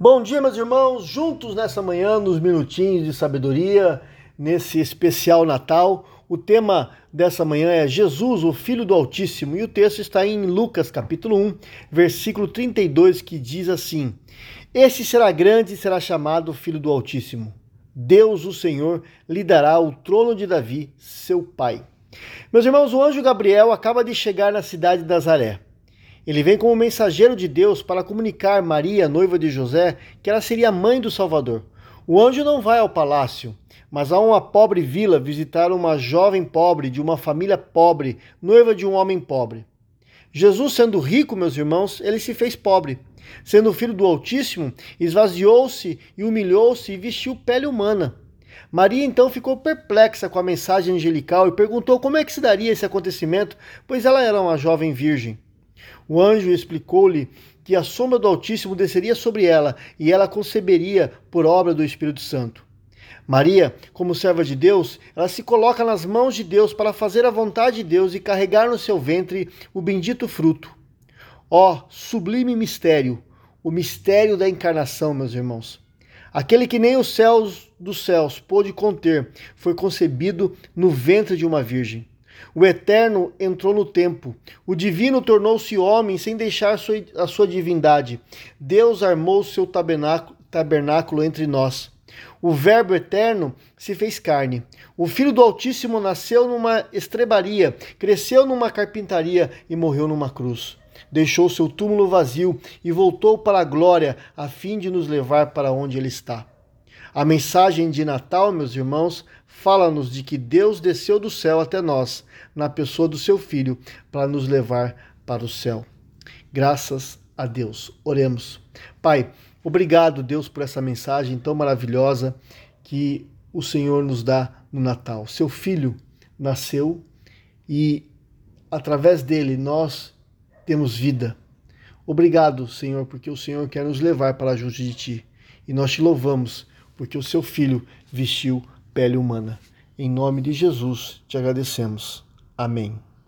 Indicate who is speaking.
Speaker 1: Bom dia, meus irmãos, juntos nessa manhã, nos minutinhos de sabedoria, nesse especial Natal. O tema dessa manhã é Jesus, o Filho do Altíssimo, e o texto está em Lucas, capítulo 1, versículo 32, que diz assim: Este será grande e será chamado Filho do Altíssimo. Deus, o Senhor, lhe dará o trono de Davi, seu pai. Meus irmãos, o anjo Gabriel acaba de chegar na cidade de Nazaré. Ele vem como mensageiro de Deus para comunicar Maria, noiva de José, que ela seria mãe do Salvador. O anjo não vai ao palácio, mas a uma pobre vila visitar uma jovem pobre de uma família pobre, noiva de um homem pobre. Jesus, sendo rico, meus irmãos, ele se fez pobre. Sendo filho do Altíssimo, esvaziou-se e humilhou-se e vestiu pele humana. Maria então ficou perplexa com a mensagem angelical e perguntou como é que se daria esse acontecimento, pois ela era uma jovem virgem. O anjo explicou-lhe que a sombra do Altíssimo desceria sobre ela e ela conceberia por obra do Espírito Santo. Maria, como serva de Deus, ela se coloca nas mãos de Deus para fazer a vontade de Deus e carregar no seu ventre o bendito fruto. Ó, oh, sublime mistério, o mistério da encarnação, meus irmãos. Aquele que nem os céus dos céus pôde conter, foi concebido no ventre de uma virgem. O eterno entrou no tempo. O divino tornou-se homem sem deixar a sua divindade. Deus armou seu tabernáculo, tabernáculo entre nós. O Verbo eterno se fez carne. O Filho do Altíssimo nasceu numa estrebaria, cresceu numa carpintaria e morreu numa cruz. Deixou seu túmulo vazio e voltou para a glória, a fim de nos levar para onde ele está. A mensagem de Natal, meus irmãos, fala-nos de que Deus desceu do céu até nós, na pessoa do seu Filho, para nos levar para o céu. Graças a Deus. Oremos. Pai, obrigado, Deus, por essa mensagem tão maravilhosa que o Senhor nos dá no Natal. Seu Filho nasceu e, através dele, nós temos vida. Obrigado, Senhor, porque o Senhor quer nos levar para junto de Ti. E nós te louvamos porque o seu filho vestiu pele humana. Em nome de Jesus te agradecemos. Amém.